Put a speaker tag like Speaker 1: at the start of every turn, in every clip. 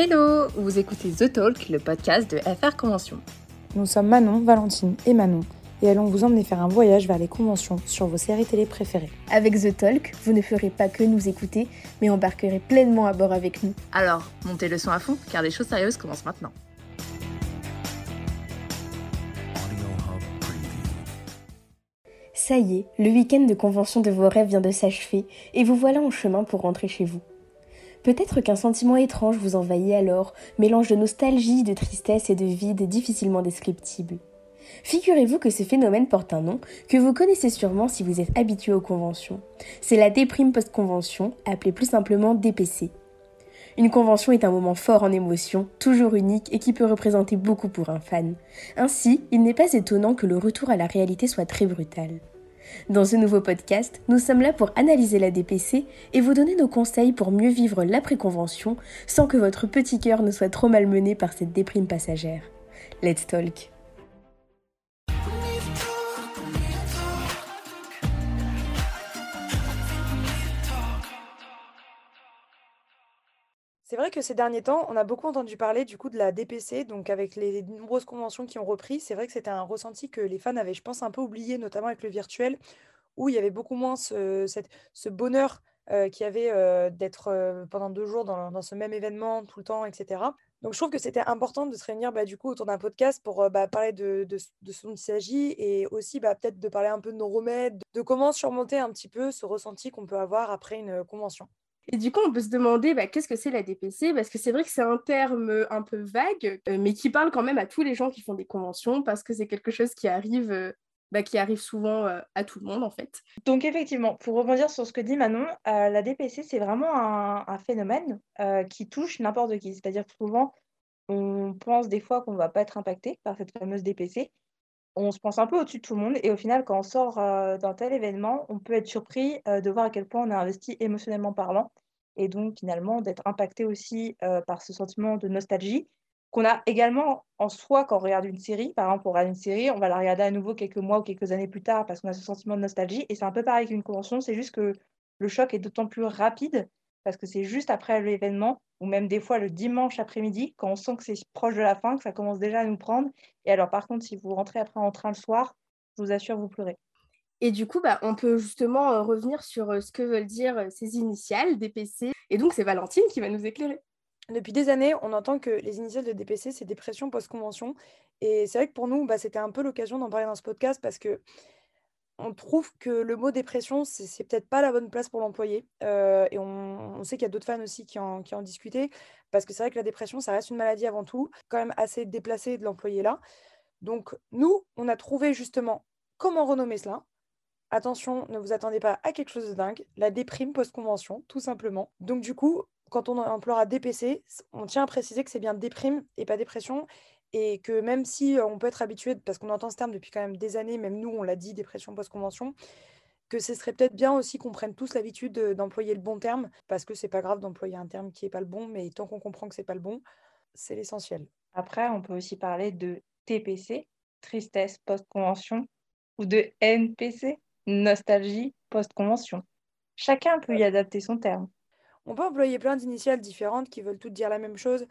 Speaker 1: Hello, vous écoutez The Talk, le podcast de FR Convention.
Speaker 2: Nous sommes Manon, Valentine et Manon et allons vous emmener faire un voyage vers les conventions sur vos séries télé préférées.
Speaker 3: Avec The Talk, vous ne ferez pas que nous écouter, mais embarquerez pleinement à bord avec nous.
Speaker 1: Alors, montez le son à fond, car les choses sérieuses commencent maintenant.
Speaker 3: Ça y est, le week-end de convention de vos rêves vient de s'achever, et vous voilà en chemin pour rentrer chez vous. Peut-être qu'un sentiment étrange vous envahit alors, mélange de nostalgie, de tristesse et de vide difficilement descriptible. Figurez-vous que ce phénomène porte un nom que vous connaissez sûrement si vous êtes habitué aux conventions. C'est la déprime post-convention, appelée plus simplement DPC. Une convention est un moment fort en émotion, toujours unique et qui peut représenter beaucoup pour un fan. Ainsi, il n'est pas étonnant que le retour à la réalité soit très brutal. Dans ce nouveau podcast, nous sommes là pour analyser la DPC et vous donner nos conseils pour mieux vivre l'après-convention sans que votre petit cœur ne soit trop malmené par cette déprime passagère. Let's talk!
Speaker 2: Vrai que ces derniers temps, on a beaucoup entendu parler du coup de la DPC, donc avec les nombreuses conventions qui ont repris, c'est vrai que c'était un ressenti que les fans avaient, je pense, un peu oublié, notamment avec le virtuel, où il y avait beaucoup moins ce, bonheur euh, qu'il y avait euh, d'être euh, pendant deux jours dans, ce même événement tout le temps, etc. Donc je trouve que c'était important de se réunir bah, du coup autour d'un podcast pour bah, parler de, de, ce de ce dont il s'agit et aussi bah, peut-être de parler un peu de nos remèdes, de comment surmonter un petit peu ce ressenti qu'on peut avoir après une convention.
Speaker 4: Et du coup, on peut se demander bah, qu'est-ce que c'est la DPC Parce que c'est vrai que c'est un terme euh, un peu vague, euh, mais qui parle quand même à tous les gens qui font des conventions, parce que c'est quelque chose qui arrive, euh, bah, qui arrive souvent à tout le monde, en fait.
Speaker 5: Donc effectivement, pour rebondir sur ce que dit Manon, la DPC, c'est vraiment un, phénomène qui touche n'importe qui. C'est-à-dire que souvent, on pense des fois qu'on ne va pas être impacté par cette fameuse DPC. On se pense un peu au-dessus de tout le monde et au final, quand on sort euh, d'un tel événement, on peut être surpris euh, de voir à quel point on est investi émotionnellement parlant et donc finalement d'être impacté aussi euh, par ce sentiment de nostalgie qu'on a également en soi quand on regarde une série. Par exemple, on regarde une série, on va la regarder à nouveau quelques mois ou quelques années plus tard parce qu'on a ce sentiment de nostalgie. Et c'est un peu pareil qu'une convention, c'est juste que le choc est d'autant plus rapide parce que c'est juste après l'événement ou même des fois le dimanche après-midi, quand on sent que c'est proche de la fin, que ça commence déjà à nous prendre. Et alors par contre, si vous rentrez après en train le soir, je vous assure, vous pleurez.
Speaker 4: Et du coup, bah, on peut justement euh, revenir sur euh, ce que veulent dire euh, ces initiales, DPC. Et donc, c'est Valentine qui va nous éclairer.
Speaker 2: Depuis des années, on entend que les initiales de DPC, c'est dépression post-convention. Et c'est vrai que pour nous, bah, c'était un peu l'occasion d'en parler dans ce podcast parce que on trouve que le mot dépression, c'est peut-être pas la bonne place pour l'employer. Euh, et on, sait qu'il y a d'autres fans aussi qui en, qui en discutaient parce que c'est vrai que la dépression, ça reste une maladie avant tout, quand même assez déplacé de l'employer là. Donc, nous, on a trouvé justement comment renommer cela. Attention, ne vous attendez pas à quelque chose de dingue. La déprime post-convention, tout simplement. Donc, du coup, quand on emploiera DPC, on tient à préciser que c'est bien déprime et pas dépression. Et que même si on peut être habitué, parce qu'on entend ce terme depuis quand même des années, même nous, on l'a dit, dépression post-convention, que ce serait peut-être bien aussi qu'on prenne tous l'habitude de- d'employer le bon terme, parce que c'est pas grave d'employer un terme qui est pas le bon, mais tant qu'on comprend que c'est pas le bon, c'est l'essentiel.
Speaker 5: Après, on peut aussi parler de TPC, tristesse post-convention, ou de NPC, nostalgie post-convention. Chacun peut y adapter son terme.
Speaker 2: On peut employer plein d'initiales différentes qui veulent toutes dire la même chose.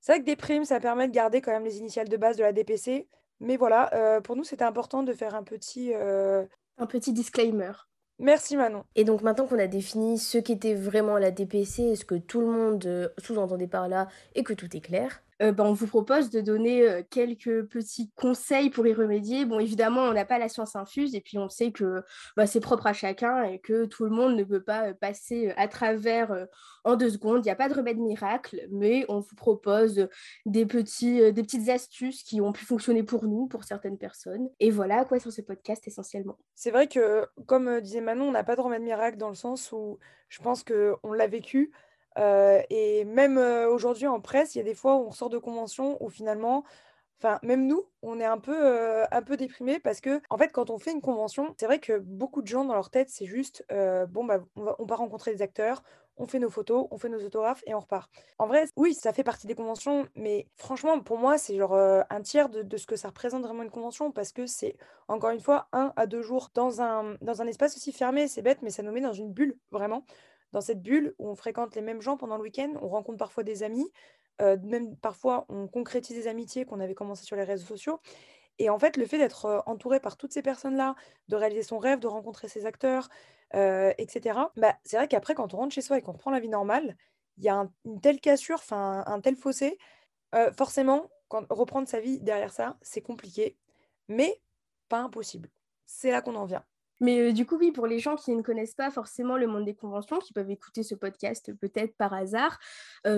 Speaker 2: C'est vrai que déprime, ça permet de garder quand même les initiales de base de la DPC. Mais voilà, euh, pour nous, c'était important de faire un petit... euh,
Speaker 4: Un petit disclaimer.
Speaker 2: Merci Manon.
Speaker 3: Et donc maintenant qu'on a défini ce qu'était vraiment la DPC et ce que tout le monde euh, sous-entendait par là et que tout est clair,
Speaker 4: Euh, bah, on vous propose de donner euh, quelques petits conseils pour y remédier. Bon, évidemment, on n'a pas la science infuse et puis on sait que bah, c'est propre à chacun et que tout le monde ne peut pas euh, passer à travers en deux secondes. Il n'y a pas de remède miracle, mais on vous propose des, petits, des petites astuces qui ont pu fonctionner pour nous, pour certaines personnes. Et voilà à quoi sur ce podcast essentiellement.
Speaker 2: C'est vrai que, comme disait Manon, on n'a pas de remède miracle dans le sens où je pense qu'on l'a vécu. Et même aujourd'hui en presse, il y a des fois où on sort de convention où finalement, enfin, même nous, on est un peu, euh, un peu déprimé parce que, en fait, quand on fait une convention, c'est vrai que beaucoup de gens dans leur tête, c'est juste, bon, bah, on va, on va rencontrer des acteurs, on fait nos photos, on fait nos autographes et on repart. En vrai, oui, ça fait partie des conventions, mais franchement, pour moi, c'est genre un tiers de, de ce que ça représente vraiment une convention parce que c'est, encore une fois, un à deux jours dans un, dans un espace aussi fermé. C'est bête, mais ça nous met dans une bulle, vraiment. Dans cette bulle où on fréquente les mêmes gens pendant le week-end, on rencontre parfois des amis. même parfois, on concrétise des amitiés qu'on avait commencées sur les réseaux sociaux. Et en fait, le fait d'être entouré par toutes ces personnes-là, de réaliser son rêve, de rencontrer ses acteurs, etc., bah, c'est vrai qu'après, quand on rentre chez soi et qu'on reprend la vie normale, il y a une telle cassure, enfin un tel fossé. forcément, quand, reprendre sa vie derrière ça, c'est compliqué, mais pas impossible. C'est là qu'on en vient.
Speaker 4: Mais du coup, oui, pour les gens qui ne connaissent pas forcément le monde des conventions, qui peuvent écouter ce podcast peut-être par hasard,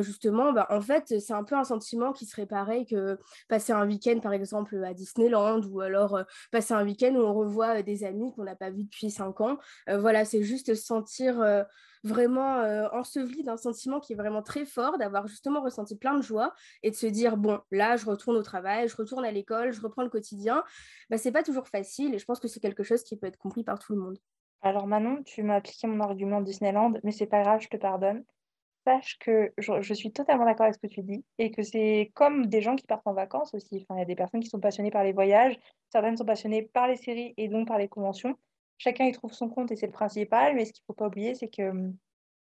Speaker 4: justement, bah, en fait, c'est un peu un sentiment qui serait pareil que passer un week-end, par exemple, à Disneyland, ou alors passer un week-end où on revoit des amis qu'on n'a pas vus depuis cinq ans. voilà, c'est juste sentir vraiment euh, enseveli d'un sentiment qui est vraiment très fort, d'avoir justement ressenti plein de joie et de se dire bon, là, je retourne au travail, je retourne à l'école, je reprends le quotidien. Bah, c'est pas toujours facile et je pense que c'est quelque chose qui peut être compris par tout le monde.
Speaker 5: Alors Manon, tu m'as appliqué mon argument Disneyland, mais c'est pas grave, je te pardonne. Sache que je, suis totalement d'accord avec ce que tu dis et que c'est comme des gens qui partent en vacances aussi. Enfin, il y a des personnes qui sont passionnées par les voyages, certaines sont passionnées par les séries et donc par les conventions chacun y trouve son compte et c'est le principal. Mais ce qu'il ne faut pas oublier, c'est que mmh,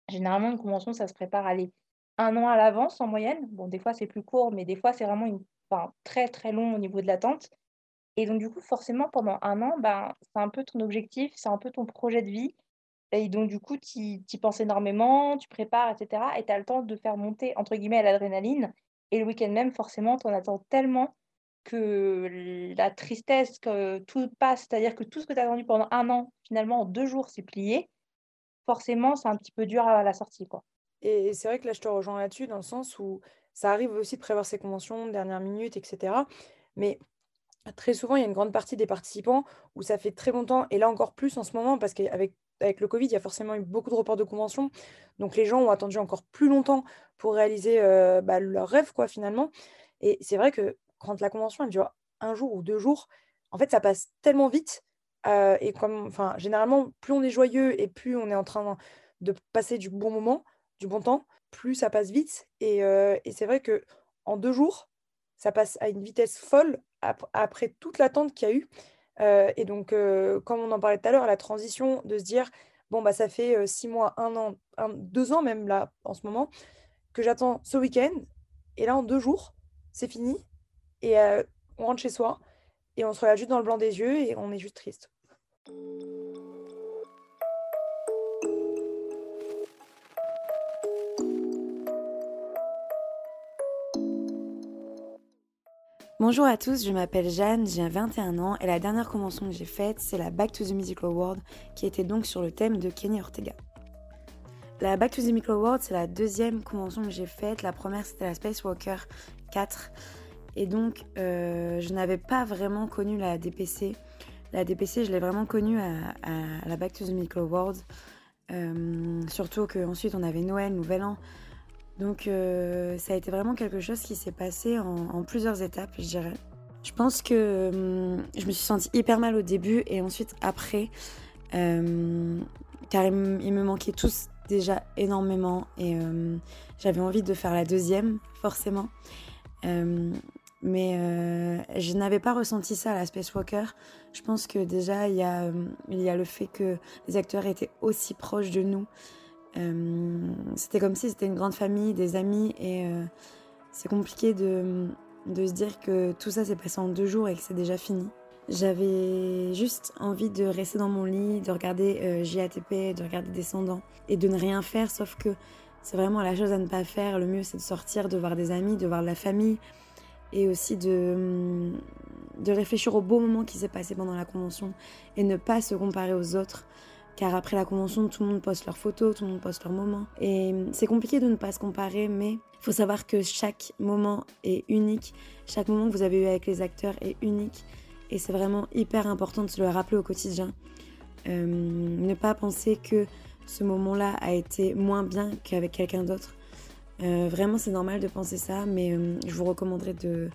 Speaker 5: généralement, une convention, ça se prépare aller un an à l'avance en moyenne. Bon, des fois, c'est plus court, mais des fois, c'est vraiment très, très long au niveau de l'attente. Et donc, du coup, forcément, pendant un an, ben, c'est un peu ton objectif, c'est un peu ton projet de vie. Et donc, du coup, tu y penses énormément, tu prépares, etc. Et tu as le temps de faire monter, entre guillemets, l'adrénaline. Et le week-end même, forcément, tu en attends tellement que la tristesse, que tout passe, c'est-à-dire que tout ce que tu as attendu pendant un an, finalement, en deux jours, c'est plié, forcément, c'est un petit peu dur à la sortie. Quoi.
Speaker 2: Et c'est vrai que là, je te rejoins là-dessus, dans le sens où ça arrive aussi de prévoir ses conventions, dernière minute, etc. Mais très souvent, il y a une grande partie des participants où ça fait très longtemps, et là encore plus en ce moment, parce qu'avec avec le Covid, il y a forcément eu beaucoup de reports de conventions. Donc les gens ont attendu encore plus longtemps pour réaliser euh, bah, leur rêve, quoi, finalement. Et c'est vrai que quand la convention elle dure un jour ou deux jours, en fait, ça passe tellement vite. Euh, et comme, enfin, généralement, plus on est joyeux et plus on est en train de passer du bon moment, du bon temps, plus ça passe vite. Et, euh, c'est vrai que en deux jours, ça passe à une vitesse folle après toute l'attente qu'il y a eu. Euh, et donc, comme on en parlait tout à l'heure, la transition de se dire, bon, bah, ça fait six mois, un an, deux ans même là, en ce moment, que j'attends ce week-end. Et là, en deux jours, c'est fini et on rentre chez soi et on se regarde juste dans le blanc des yeux et on est juste triste.
Speaker 6: Bonjour à tous, je m'appelle Jeanne, j'ai 21 ans et la dernière convention que j'ai faite, c'est la Back to the Music Award qui était donc sur le thème de Kenny Ortega. La Back to the Music Award, c'est la deuxième convention que j'ai faite. La première, c'était la Spacewalker 4 et donc, euh, je n'avais pas vraiment connu la DPC. La DPC, je l'ai vraiment connue à, la Back to the Mickle Awards. Euh, surtout qu'ensuite, on avait Noël, Nouvel An. Donc, euh, ça a été vraiment quelque chose qui s'est passé en, plusieurs étapes, je dirais. Je pense que je me suis sentie hyper mal au début et ensuite après, car il, me manquait tous déjà énormément et j'avais envie de faire la deuxième, forcément. Mais euh, je n'avais pas ressenti ça à la Spacewalker. Je pense que déjà, il y, a, euh, il y a le fait que les acteurs étaient aussi proches de nous. Euh, c'était comme si c'était une grande famille, des amis, et c'est compliqué de, de, se dire que tout ça s'est passé en deux jours et que c'est déjà fini. J'avais juste envie de rester dans mon lit, de regarder JATP, de regarder Descendants, et de ne rien faire, sauf que c'est vraiment la chose à ne pas faire. Le mieux, c'est de sortir, de voir des amis, de voir la famille, et aussi de, hum, de réfléchir au beau moment qui s'est passé pendant la convention et ne pas se comparer aux autres. Car après la convention, tout le monde poste leurs photos, tout le monde poste leurs moments. Et hum, c'est compliqué de ne pas se comparer, mais il faut savoir que chaque moment est unique. Chaque moment que vous avez eu avec les acteurs est unique. Et c'est vraiment hyper important de se le rappeler au quotidien. Hum, ne pas penser que ce moment-là a été moins bien qu'avec quelqu'un d'autre. Euh, vraiment, c'est normal de penser ça, mais euh, je vous recommanderais de,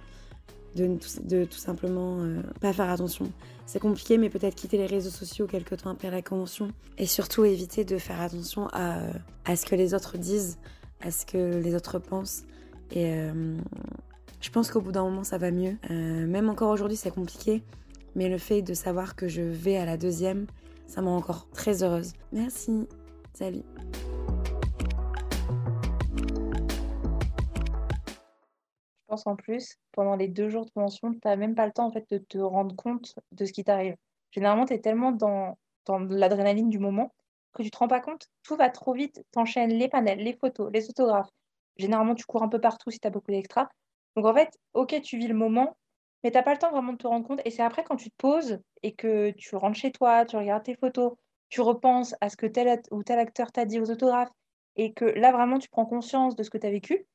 Speaker 6: de, tout simplement euh, pas faire attention. C'est compliqué, mais peut-être quitter les réseaux sociaux quelques temps après la convention. Et surtout éviter de faire attention à, à ce que les autres disent, à ce que les autres pensent. Et je pense qu'au bout d'un moment, ça va mieux. même encore aujourd'hui, c'est compliqué. Mais le fait de savoir que je vais à la deuxième, ça me encore très heureuse. Merci. Salut.
Speaker 5: Qu'en plus, pendant les deux jours de convention, tu n'as même pas le temps en fait, de te rendre compte de ce qui t'arrive. Généralement, tu es tellement dans, dans l'adrénaline du moment que tu te rends pas compte. Tout va trop vite. Tu enchaînes les panels, les photos, les autographes. Généralement, tu cours un peu partout si tu as beaucoup d'extra. Donc en fait, ok, tu vis le moment, mais tu n'as pas le temps vraiment de te rendre compte. Et c'est après quand tu te poses et que tu rentres chez toi, tu regardes tes photos, tu repenses à ce que tel ou tel acteur t'a dit aux autographes, et que là vraiment tu prends conscience de ce que tu as vécu,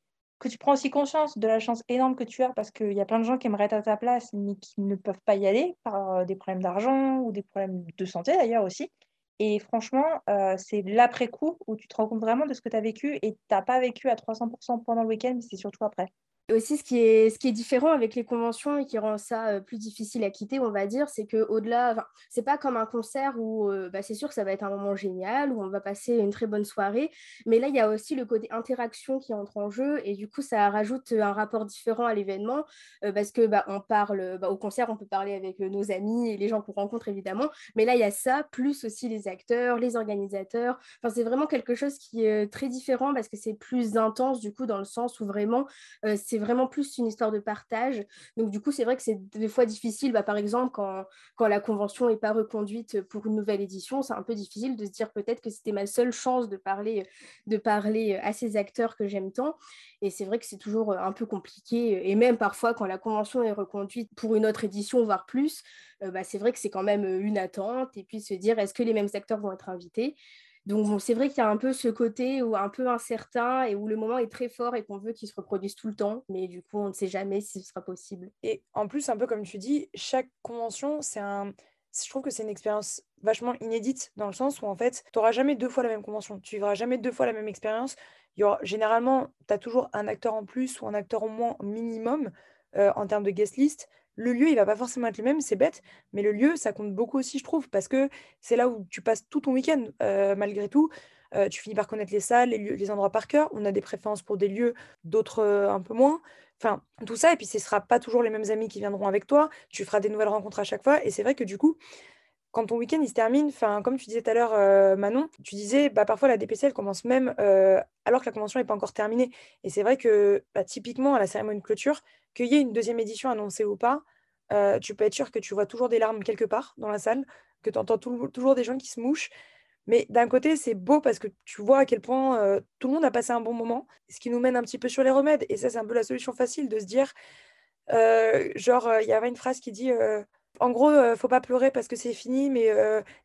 Speaker 5: que tu prends aussi conscience de la chance énorme que tu as parce qu'il y a plein de gens qui aimeraient être à ta place mais qui ne peuvent pas y aller par euh, des problèmes d'argent ou des problèmes de santé d'ailleurs aussi. Et franchement, euh, c'est l'après-coup où tu te rends compte vraiment de ce que tu as vécu et tu n'as pas vécu à 300% pendant le week-end, mais c'est surtout après
Speaker 4: aussi, ce qui, est, ce qui est différent avec les conventions et qui rend ça euh, plus difficile à quitter, on va dire, c'est qu'au-delà, c'est pas comme un concert où euh, bah, c'est sûr que ça va être un moment génial, où on va passer une très bonne soirée, mais là, il y a aussi le côté interaction qui entre en jeu et du coup, ça rajoute un rapport différent à l'événement euh, parce que bah, on parle, bah, au concert, on peut parler avec nos amis et les gens qu'on rencontre évidemment, mais là, il y a ça, plus aussi les acteurs, les organisateurs. Enfin, c'est vraiment quelque chose qui est très différent parce que c'est plus intense du coup, dans le sens où vraiment, c'est vraiment plus une histoire de partage. Donc, du coup, c'est vrai que c'est des fois difficile. Bah, par exemple, quand, quand la convention n'est pas reconduite pour une nouvelle édition, c'est un peu difficile de se dire peut-être que c'était ma seule chance de parler, de parler à ces acteurs que j'aime tant. Et c'est vrai que c'est toujours un peu compliqué. Et même parfois, quand la convention est reconduite pour une autre édition, voire plus, euh, bah, c'est vrai que c'est quand même une attente. Et puis se dire, est-ce que les mêmes acteurs vont être invités? Donc c'est vrai qu'il y a un peu ce côté où un peu incertain et où le moment est très fort et qu'on veut qu'il se reproduise tout le temps, mais du coup on ne sait jamais si ce sera possible.
Speaker 2: Et en plus, un peu comme tu dis, chaque convention, c'est un, je trouve que c'est une expérience vachement inédite dans le sens où en fait, tu n'auras jamais deux fois la même convention, tu vivras jamais deux fois la même expérience. Il y généralement, tu as toujours un acteur en plus ou un acteur en moins minimum euh, en termes de guest list le lieu, il va pas forcément être le même, c'est bête, mais le lieu, ça compte beaucoup aussi, je trouve, parce que c'est là où tu passes tout ton week-end, euh, malgré tout. Euh, tu finis par connaître les salles, les, endroits par cœur. On a des préférences pour des lieux, d'autres euh, un peu moins. Enfin, tout ça, et puis ce ne sera pas toujours les mêmes amis qui viendront avec toi. Tu feras des nouvelles rencontres à chaque fois. Et c'est vrai que du coup, quand ton week-end il se termine, comme tu disais tout à l'heure, Manon, tu disais bah, parfois la DPC elle commence même alors que la convention n'est pas encore terminée. Et c'est vrai que bah, typiquement à la cérémonie de clôture, qu'il y ait une deuxième édition annoncée ou pas, euh, tu peux être sûr que tu vois toujours des larmes quelque part dans la salle, que tu entends toujours des gens qui se mouchent. Mais d'un côté, c'est beau parce que tu vois à quel point euh, tout le monde a passé un bon moment, ce qui nous mène un petit peu sur les remèdes. Et ça, c'est un peu la solution facile de se dire, euh, genre, il y avait une phrase qui dit, en gros, faut pas pleurer parce que c'est fini, mais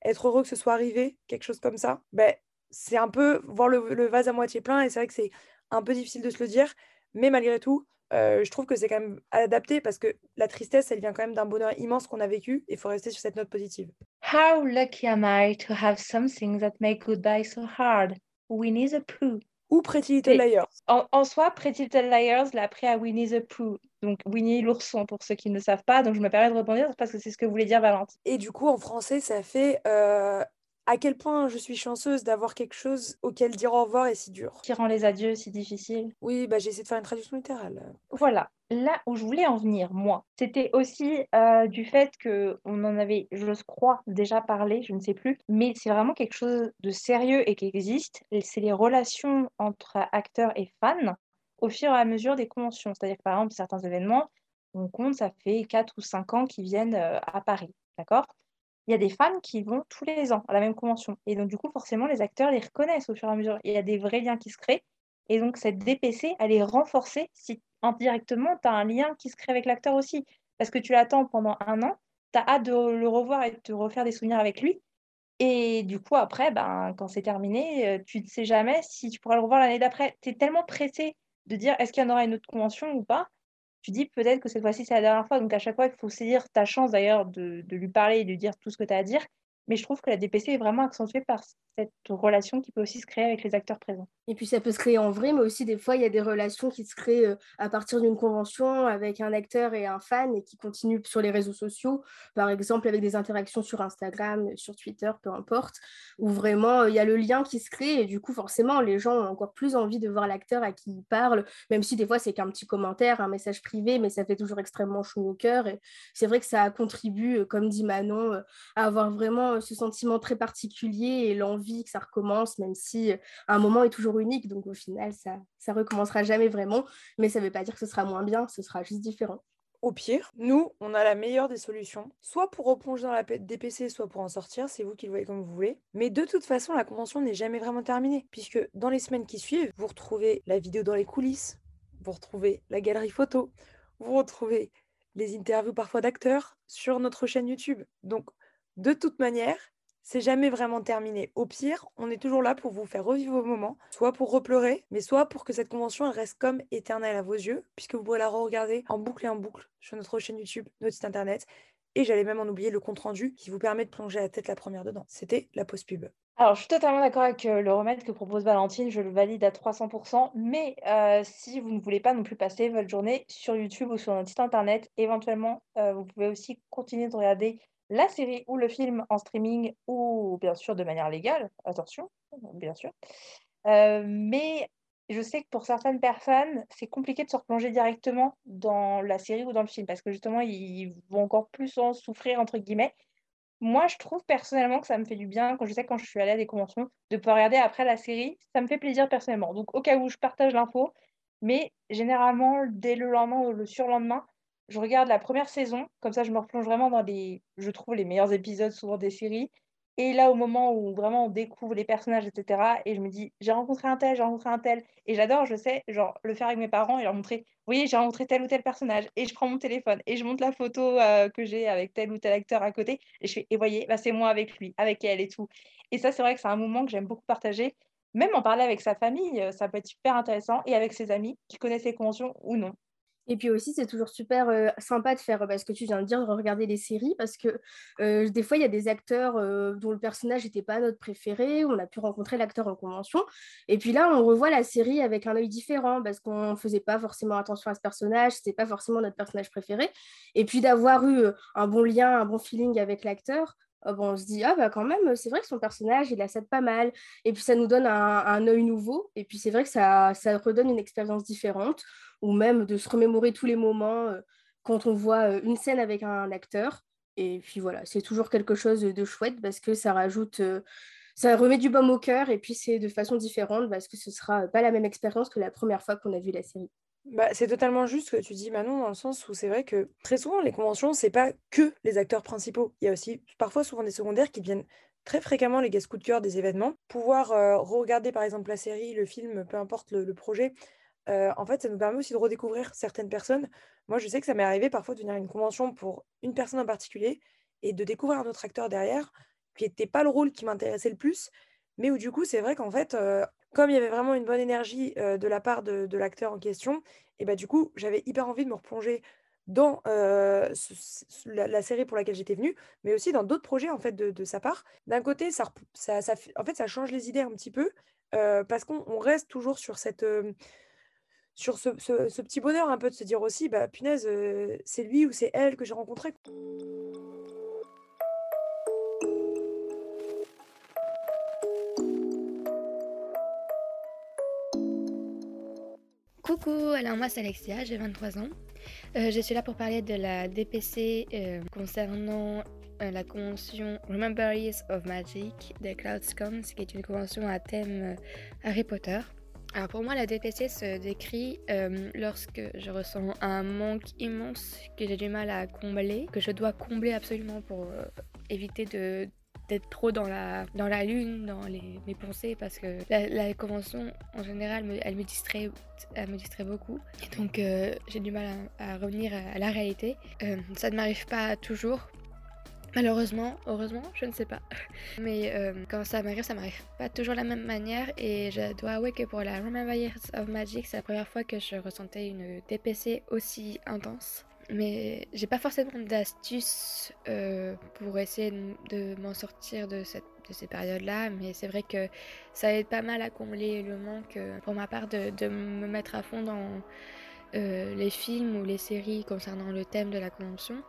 Speaker 2: être heureux que ce soit arrivé, quelque chose comme ça. Ben, c'est un peu voir le vase à moitié plein, et c'est vrai que c'est un peu difficile de se le dire, mais malgré tout, euh, je trouve que c'est quand même adapté parce que la tristesse, elle vient quand même d'un bonheur immense qu'on a vécu et il faut rester sur cette note positive.
Speaker 5: How lucky am I to have something that make goodbye so hard? Winnie the Pooh.
Speaker 2: Ou Pretty Little Liars.
Speaker 5: En, soi, Pretty Little Liars l'a pris à Winnie the Pooh. Donc Winnie l'ourson pour ceux qui ne le savent pas. Donc je me permets de rebondir parce que c'est ce que voulait dire Valente.
Speaker 2: Et du coup, en français, ça fait euh, à quel point je suis chanceuse d'avoir quelque chose auquel dire au revoir est si dur.
Speaker 5: Qui rend les adieux si difficiles.
Speaker 2: Oui, bah, j'ai essayé de faire une traduction littérale.
Speaker 5: Voilà. Là où je voulais en venir, moi, c'était aussi euh, du fait que on en avait, je crois, déjà parlé, je ne sais plus, mais c'est vraiment quelque chose de sérieux et qui existe. C'est les relations entre acteurs et fans au fur et à mesure des conventions. C'est-à-dire que par exemple, certains événements, on compte, ça fait 4 ou 5 ans qu'ils viennent euh, à Paris. D'accord? Il y a des fans qui vont tous les ans à la même convention. Et donc, du coup, forcément, les acteurs les reconnaissent au fur et à mesure. Il y a des vrais liens qui se créent. Et donc, cette DPC, elle est renforcée si indirectement, tu as un lien qui se crée avec l'acteur aussi. Parce que tu l'attends pendant un an, tu as hâte de le revoir et de te refaire des souvenirs avec lui. Et du coup, après, ben, quand c'est terminé, euh, tu ne sais jamais si tu pourras le revoir l'année d'après. Tu es tellement pressé de dire est-ce qu'il y en aura une autre convention ou pas tu dis peut-être que cette fois-ci, c'est la dernière fois. Donc, à chaque fois, il faut saisir ta chance d'ailleurs de, lui parler et de lui dire tout ce que tu as à dire. Mais je trouve que la DPC est vraiment accentuée par cette relation qui peut aussi se créer avec les acteurs présents.
Speaker 4: Et puis ça peut se créer en vrai, mais aussi des fois, il y a des relations qui se créent euh, à partir d'une convention avec un acteur et un fan et qui continuent sur les réseaux sociaux, par exemple avec des interactions sur Instagram, sur Twitter, peu importe, où vraiment euh, il y a le lien qui se crée et du coup, forcément, les gens ont encore plus envie de voir l'acteur à qui ils parlent, même si des fois, c'est qu'un petit commentaire, un message privé, mais ça fait toujours extrêmement chaud au cœur. Et c'est vrai que ça contribue, euh, comme dit Manon, à avoir vraiment vraiment ce sentiment très particulier et l'envie que ça recommence, même si un moment est toujours unique. Donc au final, ça, ça recommencera jamais vraiment. Mais ça ne veut pas dire que ce sera moins bien, ce sera juste différent.
Speaker 2: Au pire, nous, on a la meilleure des solutions, soit pour replonger dans la DPC, soit pour en sortir, c'est vous qui le voyez comme vous voulez. Mais de toute façon, la convention n'est jamais vraiment terminée, puisque dans les semaines qui suivent, vous retrouvez la vidéo dans les coulisses, vous retrouvez la galerie photo, vous retrouvez les interviews parfois d'acteurs sur notre chaîne YouTube. Donc, de toute manière, c'est jamais vraiment terminé. Au pire, on est toujours là pour vous faire revivre vos moments, soit pour repleurer, mais soit pour que cette convention reste comme éternelle à vos yeux, puisque vous pourrez la re-regarder en boucle et en boucle sur notre chaîne YouTube, notre site internet. Et j'allais même en oublier le compte rendu qui vous permet de plonger la tête la première dedans. C'était la pause pub.
Speaker 5: Alors, je suis totalement d'accord avec euh, le remède que propose Valentine, je le valide à 300%, mais euh, si vous ne voulez pas non plus passer votre journée sur YouTube ou sur notre site internet, éventuellement, euh, vous pouvez aussi continuer de regarder la série ou le film en streaming ou bien sûr de manière légale, attention, bien sûr. Euh, mais je sais que pour certaines personnes, c'est compliqué de se replonger directement dans la série ou dans le film parce que justement, ils vont encore plus en souffrir, entre guillemets. Moi, je trouve personnellement que ça me fait du bien, quand je sais quand je suis allée à des conventions, de pouvoir regarder après la série. Ça me fait plaisir personnellement. Donc, au cas où je partage l'info, mais généralement, dès le lendemain ou le surlendemain, je regarde la première saison, comme ça je me replonge vraiment dans les, je trouve, les meilleurs épisodes souvent des séries. Et là, au moment où vraiment on découvre les personnages, etc., et je me dis, j'ai rencontré un tel, j'ai rencontré un tel, et j'adore, je sais, genre, le faire avec mes parents et leur montrer, vous voyez, j'ai rencontré tel ou tel personnage, et je prends mon téléphone, et je monte la photo euh, que j'ai avec tel ou tel acteur à côté, et je fais, et voyez, bah, c'est moi avec lui, avec elle et tout. Et ça, c'est vrai que c'est un moment que j'aime beaucoup partager. Même en parler avec sa famille, euh, ça peut être super intéressant, et avec ses amis qui connaissent les conventions ou non.
Speaker 4: Et puis aussi, c'est toujours super sympa de faire ce que tu viens de dire, de regarder les séries, parce que des fois, il y a des acteurs dont le personnage n'était pas notre préféré, on a pu rencontrer l'acteur en convention, et puis là, on revoit la série avec un œil différent, parce qu'on ne faisait pas forcément attention à ce personnage, c'était pas forcément notre personnage préféré, et puis d'avoir eu un bon lien, un bon feeling avec l'acteur, bon, on se dit, ah bah quand même, c'est vrai que son personnage, il a ça pas mal. Et puis ça nous donne un, un œil nouveau. Et puis c'est vrai que ça, ça redonne une expérience différente ou même de se remémorer tous les moments euh, quand on voit euh, une scène avec un acteur. Et puis voilà, c'est toujours quelque chose de chouette parce que ça rajoute, euh, ça remet du baume au cœur et puis c'est de façon différente parce que ce sera pas la même expérience que la première fois qu'on a vu la série.
Speaker 2: Bah, c'est totalement juste ce que tu dis, Manon, dans le sens où c'est vrai que très souvent, les conventions, c'est pas que les acteurs principaux. Il y a aussi parfois souvent des secondaires qui deviennent très fréquemment les guest coups de cœur des événements. Pouvoir regarder par exemple la série, le film, peu importe le projet, en fait, ça nous permet aussi de redécouvrir certaines personnes. Moi, je sais que ça m'est arrivé parfois de venir à une convention pour une personne en particulier et de découvrir un autre acteur derrière, qui n'était pas le rôle qui m'intéressait le plus, mais où du coup, c'est vrai qu'en fait, comme il y avait vraiment une bonne énergie de la part de, l'acteur en question, et bah du coup, j'avais hyper envie de me replonger dans la, série pour laquelle j'étais venue, mais aussi dans d'autres projets en fait de, sa part. D'un côté, ça, en fait, ça change les idées un petit peu, parce qu'on reste toujours sur cette sur ce, petit bonheur un peu de se dire aussi, bah punaise, euh, c'est lui ou c'est elle que j'ai rencontré.
Speaker 7: Coucou, alors moi c'est Alexia, j'ai 23 ans. Euh, je suis là pour parler de la DPC euh, concernant la convention Remember of Magic de Cloudscom, qui est une convention à thème Harry Potter. Alors pour moi, la DPC se décrit euh, lorsque je ressens un manque immense que j'ai du mal à combler, que je dois combler absolument pour euh, éviter d'être trop dans la, lune, dans mes pensées, parce que la, convention, en général, elle me distrait, elle me distrait beaucoup. Et donc, euh, j'ai du mal à, revenir à, la réalité. ça ne m'arrive pas toujours, Malheureusement, heureusement, je ne sais pas. Mais euh, quand ça m'arrive, ça m'arrive pas toujours de la même manière. Et je dois avouer que pour la Remember Years of Magic, c'est la première fois que je ressentais une DPC aussi intense. Mais j'ai pas forcément d'astuces euh, pour essayer de, m'en sortir de, cette, de ces périodes-là. Mais c'est vrai que ça aide pas mal à combler le manque euh, pour ma part de, de me mettre à fond dans les films ou les séries concernant le thème de la convention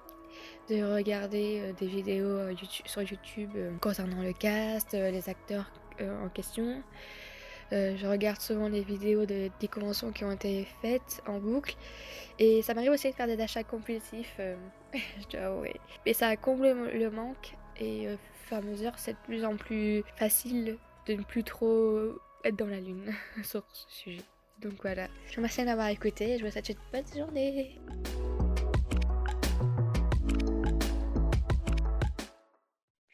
Speaker 7: de regarder euh, des vidéos euh, sur YouTube euh, concernant le cast, les acteurs en question. je regarde souvent les vidéos de, des conventions qui ont été faites en boucle. Et ça m'arrive aussi de faire des achats compulsifs, je dois avouer. Et ça a comblé le manque et au fur mesure, c'est de plus en plus facile de ne plus trop être dans la lune sur ce sujet. Donc voilà, je vous remercie d'avoir écouté et je vous souhaite une bonne journée.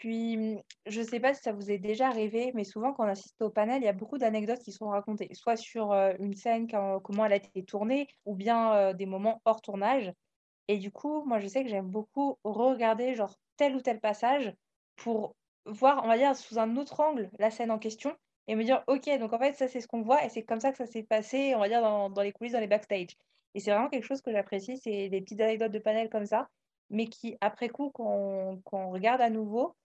Speaker 5: Puis, mmh, je ne sais pas si ça vous est déjà arrivé, mais souvent quand on assiste au panel, il y a beaucoup d'anecdotes qui sont racontées, soit sur une scène, comment elle a été tournée, ou bien des moments hors tournage. Et du coup, moi, je sais que j'aime beaucoup regarder genre tel ou tel passage pour voir, on va dire, sous un autre angle la scène en question et me dire, ok, donc en fait, ça c'est ce qu'on voit et c'est comme ça que ça s'est passé, on va dire, dans, dans les coulisses, dans les backstage. Et c'est vraiment quelque chose que j'apprécie, c'est des petites anecdotes de panel comme ça, mais qui, après coup, quand quand on regarde à nouveau,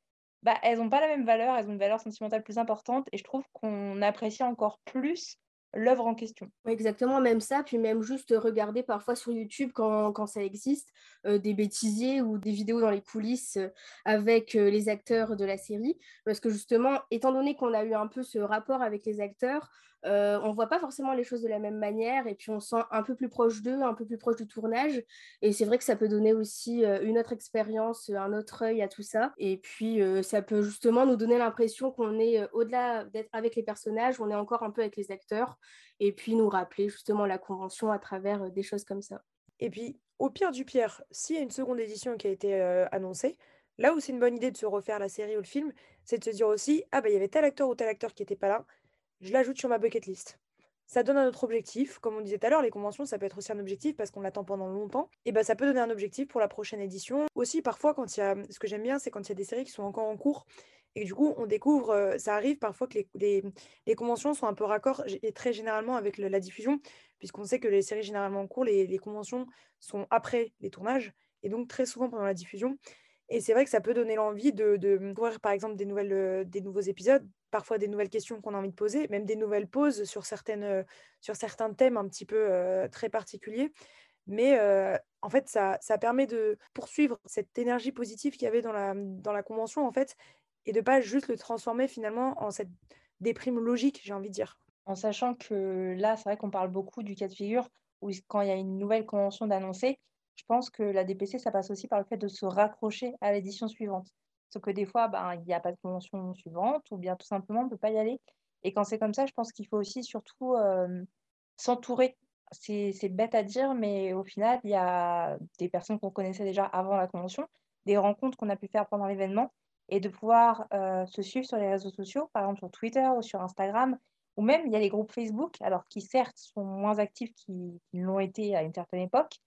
Speaker 5: bah, elles ont pas la même valeur, elles ont une valeur sentimentale plus importante et je trouve qu'on apprécie encore plus l'œuvre en question.
Speaker 4: exactement, même ça, puis même juste regarder parfois sur YouTube quand, quand ça existe, des bêtisiers ou des vidéos dans les coulisses avec les acteurs de la série, parce que justement, étant donné qu'on a eu un peu ce rapport avec les acteurs, euh, on voit pas forcément les choses de la même manière et puis on sent un peu plus proche d'eux, un peu plus proche du tournage. Et c'est vrai que ça peut donner aussi une autre expérience, un autre œil à tout ça. Et puis ça peut justement nous donner l'impression qu'on est au-delà d'être avec les personnages, on est encore un peu avec les acteurs et puis nous rappeler justement la convention à travers des choses comme ça.
Speaker 2: Et puis, au pire du pire, s'il y a une seconde édition qui a été annoncée, là où c'est une bonne idée de se refaire la série ou le film, c'est de se dire aussi, ah bah il y avait tel acteur ou tel acteur qui n'était pas là, je l'ajoute sur ma bucket list. Ça donne un autre objectif. Comme on disait tout à l'heure, les conventions, ça peut être aussi un objectif parce qu'on l'attend pendant longtemps. Et ben, ça peut donner un objectif pour la prochaine édition. Aussi, parfois, quand y a. Ce que j'aime bien, c'est quand il y a des séries qui sont encore en cours et du coup, on découvre. Euh, ça arrive parfois que les, les, conventions sont un peu raccord et très généralement avec la diffusion, puisqu'on sait que les séries généralement en cours, les, les conventions sont après les tournages et donc très souvent pendant la diffusion. Et c'est vrai que ça peut donner l'envie de, de par exemple, des, nouvelles, euh, des nouveaux épisodes, parfois des nouvelles questions qu'on a envie de poser, même des nouvelles pauses sur, certaines, euh, sur certains thèmes un petit peu euh, très particuliers. Mais en fait, ça, ça, permet de poursuivre cette énergie positive qu'il y avait dans la, dans la convention, en fait, et de pas juste le transformer finalement en cette déprime logique, j'ai envie de dire.
Speaker 5: En sachant que là, c'est vrai qu'on parle beaucoup du cas de figure où quand il y a une nouvelle convention d'annoncer, je pense que la DPC, ça passe aussi par le fait de se raccrocher à l'édition suivante. Sauf que des fois, ben, il n'y a pas de convention suivante, ou bien tout simplement, on ne peut pas y aller. Et quand c'est comme ça, je pense qu'il faut aussi surtout s'entourer. C'est, bête à dire, mais au final, il y a des personnes qu'on connaissait déjà avant la convention, des rencontres qu'on a pu faire pendant l'événement, et de pouvoir se suivre sur les réseaux sociaux, par exemple sur Twitter ou sur Instagram, ou même il y a les groupes Facebook, alors qui certes sont moins actifs qu'ils l'ont été à une certaine époque,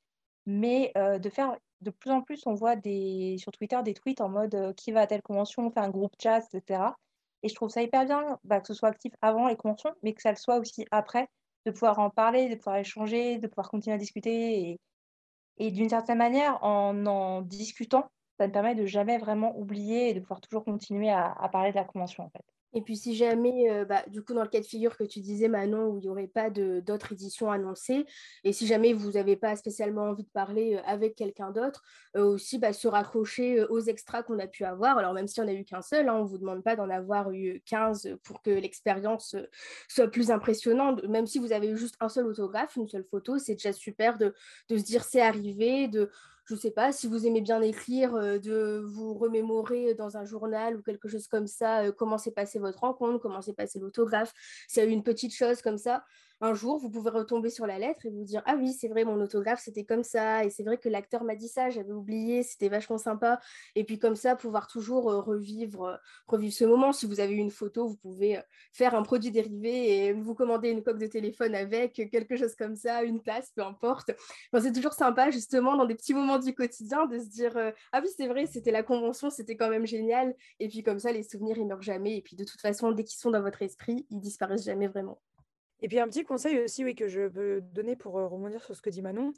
Speaker 5: mais de faire de plus en plus, on voit des, sur Twitter des tweets en mode qui va à telle convention, on fait un groupe chat, etc. Et je trouve ça hyper bien bah, que ce soit actif avant les conventions, mais que ça le soit aussi après, de pouvoir en parler, de pouvoir échanger, de pouvoir continuer à discuter. Et, et d'une certaine manière, en en discutant, ça me permet de jamais vraiment oublier et de pouvoir toujours continuer à, à parler de la convention en fait.
Speaker 4: Et puis si jamais, bah, du coup, dans le cas de figure que tu disais, Manon, où il n'y aurait pas d'autres éditions annoncées, et si jamais vous n'avez pas spécialement envie de parler avec quelqu'un d'autre, aussi bah, se raccrocher aux extras qu'on a pu avoir. Alors même si on n'a eu qu'un seul, hein, on ne vous demande pas d'en avoir eu 15 pour que l'expérience soit plus impressionnante. Même si vous avez eu juste un seul autographe, une seule photo, c'est déjà super de, de se dire c'est arrivé, de je sais pas, si vous aimez bien écrire, euh, de vous remémorer dans un journal ou quelque chose comme ça, euh, comment s'est passé votre rencontre, comment s'est passé l'autographe, s'il y a eu une petite chose comme ça, un jour, vous pouvez retomber sur la lettre et vous dire Ah oui, c'est vrai, mon autographe, c'était comme ça. Et c'est vrai que l'acteur m'a dit ça, j'avais oublié, c'était vachement sympa. Et puis, comme ça, pouvoir toujours euh, revivre, euh, revivre ce moment. Si vous avez une photo, vous pouvez euh, faire un produit dérivé et vous commander une coque de téléphone avec, quelque chose comme ça, une place, peu importe. c'est toujours sympa, justement, dans des petits moments du quotidien, de se dire Ah oui, c'est vrai, c'était la convention, c'était quand même génial. Et puis, comme ça, les souvenirs, ils meurent jamais. Et puis, de toute façon, dès qu'ils sont dans votre esprit, ils disparaissent jamais vraiment.
Speaker 2: Et puis un petit conseil aussi oui, que je peux donner pour rebondir sur ce que dit Manon,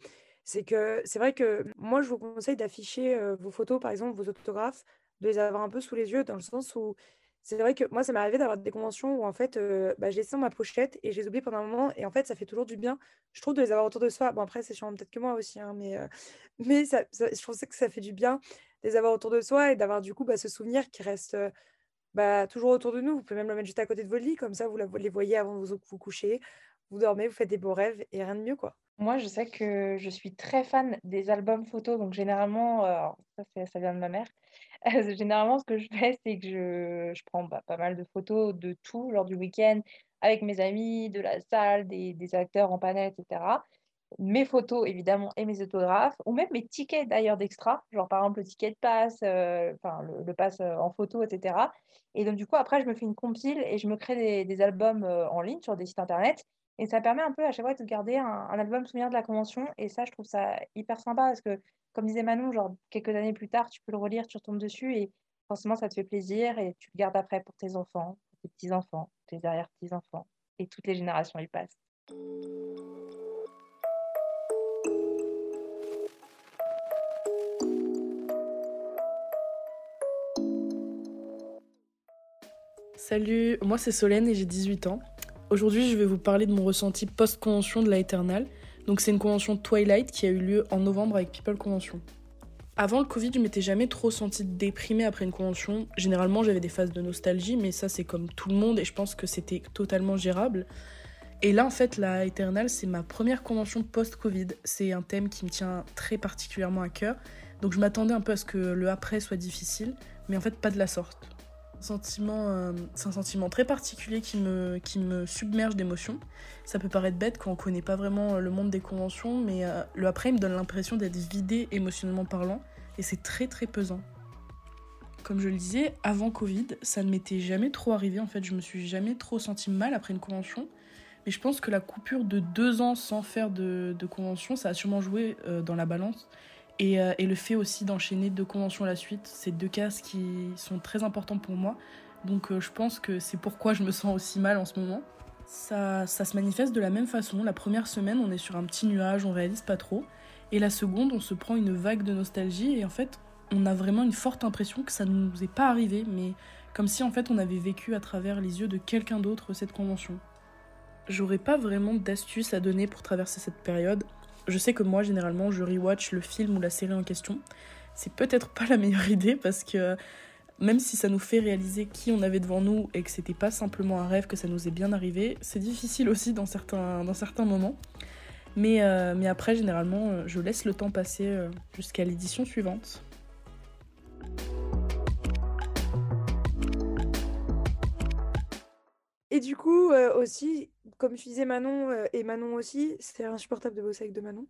Speaker 2: c'est que c'est vrai que moi je vous conseille d'afficher vos photos, par exemple vos autographes, de les avoir un peu sous les yeux, dans le sens où c'est vrai que moi ça m'est arrivé d'avoir des conventions où en fait bah, je les dans ma pochette et je les oublie pendant un moment et en fait ça fait toujours du bien, je trouve, de les avoir autour de soi. Bon après c'est chiant peut-être que moi aussi, hein, mais, mais je trouve que ça fait du bien de les avoir autour de soi et d'avoir du coup bah, ce souvenir qui reste bah, toujours autour de nous. Vous pouvez même le mettre juste à côté de votre lit, comme ça vous les voyez avant de vous, vous coucher. Vous dormez, vous faites des beaux rêves et rien de mieux, quoi.
Speaker 5: Moi, je sais que je suis très fan des albums photos, donc généralement, ça, ça, vient de ma mère. généralement, ce que je fais, c'est que je, je prends bah, pas mal de photos de tout lors du week-end, avec mes amis, de la salle, des, des acteurs en panel, etc. Mes photos, évidemment, et mes autographes, ou même mes tickets d'ailleurs d'extra, genre par exemple le ticket de passe, euh, le, le pass euh, en photo, etc. Et donc, du coup, après, je me fais une compile et je me crée des, albums euh, en ligne sur des sites internet. Et ça permet un peu à chaque fois de garder un, album souvenir de la convention. Et ça, je trouve ça hyper sympa parce que, comme disait Manon, genre quelques années plus tard, tu peux le relire, tu retombes dessus et forcément, ça te fait plaisir et tu le gardes après pour tes enfants, tes petits-enfants, tes arrière-petits-enfants. Et toutes les générations y passent.
Speaker 8: Salut, moi c'est Solène et j'ai 18 ans. Aujourd'hui, je vais vous parler de mon ressenti post-convention de la Eternal. Donc, c'est une convention Twilight qui a eu lieu en novembre avec People Convention. Avant le Covid, je m'étais jamais trop sentie déprimée après une convention. Généralement, j'avais des phases de nostalgie, mais ça, c'est comme tout le monde et je pense que c'était totalement gérable. Et là, en fait, la Eternal, c'est ma première convention post-Covid. C'est un thème qui me tient très particulièrement à cœur. Donc, je m'attendais un peu à ce que le après soit difficile, mais en fait, pas de la sorte euh, c'est un sentiment très particulier qui me, submerge d'émotions. Ça peut paraître bête quand on connaît pas vraiment euh, le monde des conventions, mais euh, le après me donne l'impression d'être vidé émotionnellement parlant, et c'est très très pesant. Comme je le disais, avant Covid, ça ne m'était jamais trop arrivé. En fait, je me suis jamais trop senti mal après une convention. Mais je pense que la coupure de deux ans sans faire de, de convention, ça a sûrement joué dans la balance. Et, euh, et, le fait aussi d'enchaîner deux conventions à la suite, c'est deux cases qui sont très importants pour moi. Donc euh, je pense que c'est pourquoi je me sens aussi mal en ce moment. Ça, ça se manifeste de la même façon. La première semaine, on est sur un petit nuage, on réalise pas trop. Et la seconde, on se prend une vague de nostalgie et en fait, on a vraiment une forte impression que ça ne nous est pas arrivé, mais comme si en fait on avait vécu à travers les yeux de quelqu'un d'autre cette convention. J'aurais pas vraiment d'astuces à donner pour traverser cette période, je sais que moi, généralement, je rewatch le film ou la série en question. C'est peut-être pas la meilleure idée parce que même si ça nous fait réaliser qui on avait devant nous et que c'était pas simplement un rêve, que ça nous est bien arrivé, c'est difficile aussi dans certains, moments. Mais, euh, mais après, généralement, euh, je laisse le temps passer euh, jusqu'à l'édition suivante.
Speaker 2: Du coup, aussi, comme je disais Manon et Manon aussi, c'est insupportable de bosser avec de Manon.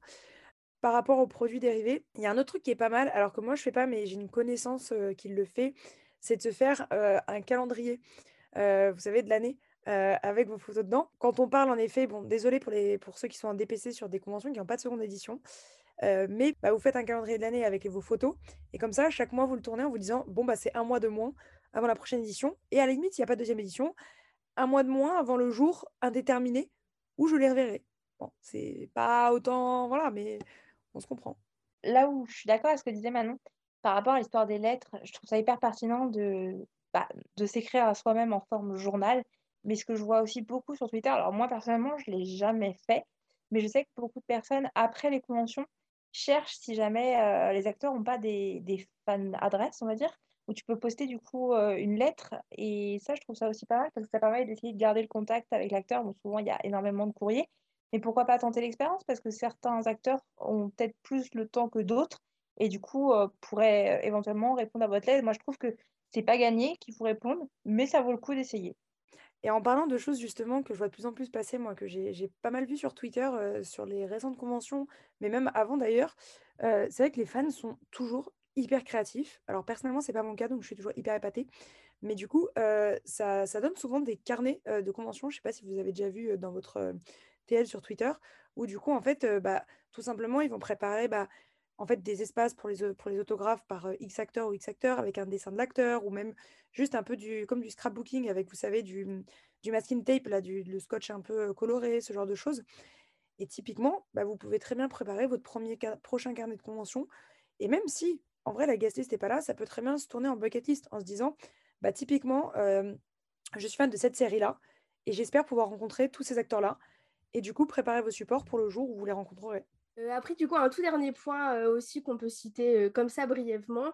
Speaker 2: Par rapport aux produits dérivés, il y a un autre truc qui est pas mal, alors que moi je fais pas, mais j'ai une connaissance qui le fait, c'est de se faire un calendrier, vous savez, de l'année. avec vos photos dedans. Quand on parle, en effet, bon, désolé pour ceux qui sont en DPC sur des conventions qui n'ont pas de seconde édition, mais bah, vous faites un calendrier de l'année avec vos photos, et comme ça, chaque mois, vous le tournez en vous disant, bon, bah, c'est un mois de moins avant la prochaine édition, et à la limite, il n'y a pas de deuxième édition, un mois de moins avant le jour indéterminé où je les reverrai. Bon, c'est pas autant, voilà, mais on se comprend.
Speaker 5: Là où je suis d'accord avec ce que disait Manon, par rapport à l'histoire des lettres, je trouve ça hyper pertinent de, bah, s'écrire à soi-même en forme journal. Mais ce que je vois aussi beaucoup sur Twitter, alors moi personnellement, je ne l'ai jamais fait, mais je sais que beaucoup de personnes, après les conventions, cherchent si jamais euh, les acteurs n'ont pas des, des fan adresses, on va dire, où tu peux poster du coup une lettre. Et ça, je trouve ça aussi pas mal parce que ça permet d'essayer de garder le contact avec l'acteur. Bon, souvent, il y a énormément de courriers. Mais pourquoi pas tenter l'expérience? Parce que certains acteurs ont peut-être plus le temps que d'autres et du coup pourraient éventuellement répondre à votre lettre. Moi, je trouve que c'est pas gagné qu'il faut répondre, mais ça vaut le coup d'essayer.
Speaker 2: Et en parlant de choses justement que je vois de plus en plus passer, moi, que j'ai pas mal vu sur Twitter, sur les récentes conventions, mais même avant d'ailleurs, c'est vrai que les fans sont toujours hyper créatif. Alors personnellement, c'est pas mon cas, donc je suis toujours hyper épatée. Mais du coup, ça, ça, donne souvent des carnets de convention. Je sais pas si vous avez déjà vu dans votre TL sur Twitter, où du coup, en fait, bah, tout simplement, ils vont préparer bah, en fait, des espaces pour les, autographes par X acteur ou X acteur avec un dessin de l'acteur, ou même juste un peu du, comme du scrapbooking avec, vous savez, du, du masking tape, là, du le scotch un peu coloré, ce genre de choses. Et typiquement, bah, vous pouvez très bien préparer votre prochain carnet de convention. Et même si en vrai, la guest list n'est pas là, ça peut très bien se tourner en bucket list en se disant, bah, typiquement, je suis fan de cette série-là et j'espère pouvoir rencontrer tous ces acteurs-là. Et du coup, préparez vos supports pour le jour où vous les rencontrerez.
Speaker 4: Euh, après, du coup, un tout dernier point euh, aussi qu'on peut citer euh, comme ça brièvement,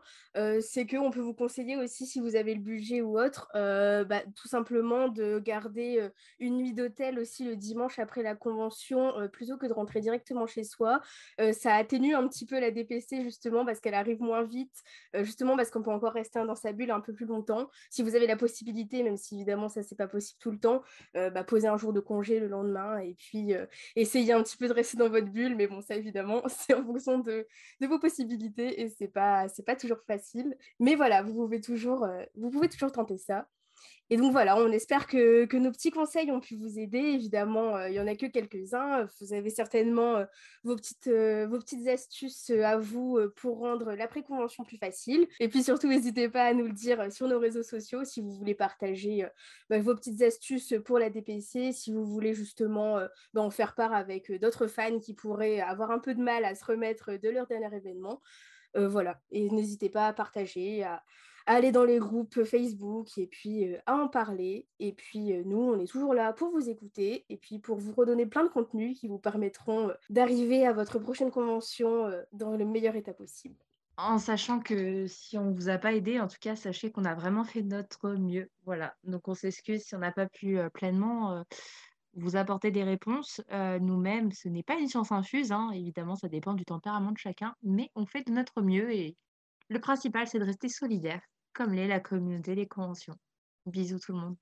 Speaker 4: c'est qu'on peut vous conseiller aussi, si vous avez le budget ou autre, bah, tout simplement de garder une nuit d'hôtel aussi le dimanche après la convention, plutôt que de rentrer directement chez soi. ça atténue un petit peu la DPC justement parce qu'elle arrive moins vite, justement parce qu'on peut encore rester dans sa bulle un peu plus longtemps. Si vous avez la possibilité, même si évidemment ça c'est pas possible tout le temps, bah, poser un jour de congé le lendemain et puis essayer un petit peu de rester dans votre bulle, mais bon évidemment, c'est en fonction de, vos possibilités et c'est pas, pas toujours facile. Mais voilà, vous pouvez toujours, euh, vous pouvez toujours tenter ça. Et donc voilà, on espère que, nos petits conseils ont pu vous aider. Évidemment, euh, il n'y en a que quelques-uns. Vous avez certainement euh, vos, petites, euh, vos petites astuces à vous pour rendre la préconvention plus facile. Et puis surtout, n'hésitez pas à nous le dire sur nos réseaux sociaux si vous voulez partager bah, vos petites astuces pour la DPC, si vous voulez justement bah, en faire part avec d'autres fans qui pourraient avoir un peu de mal à se remettre de leur dernier événement. voilà, et n'hésitez pas à partager, aller dans les groupes Facebook et puis euh, à en parler. Et puis euh, nous, on est toujours là pour vous écouter et puis pour vous redonner plein de contenus qui vous permettront euh, d'arriver à votre prochaine convention dans le meilleur état possible.
Speaker 1: En sachant que si on ne vous a pas aidé, en tout cas, sachez qu'on a vraiment fait notre mieux. Voilà. Donc on s'excuse si on n'a pas pu pleinement vous apporter des réponses. Nous-mêmes, ce n'est pas une science infuse, hein. évidemment, ça dépend du tempérament de chacun, mais on fait de notre mieux et le principal, c'est de rester solidaire comme l'est la communauté des conventions. Bisous tout le monde.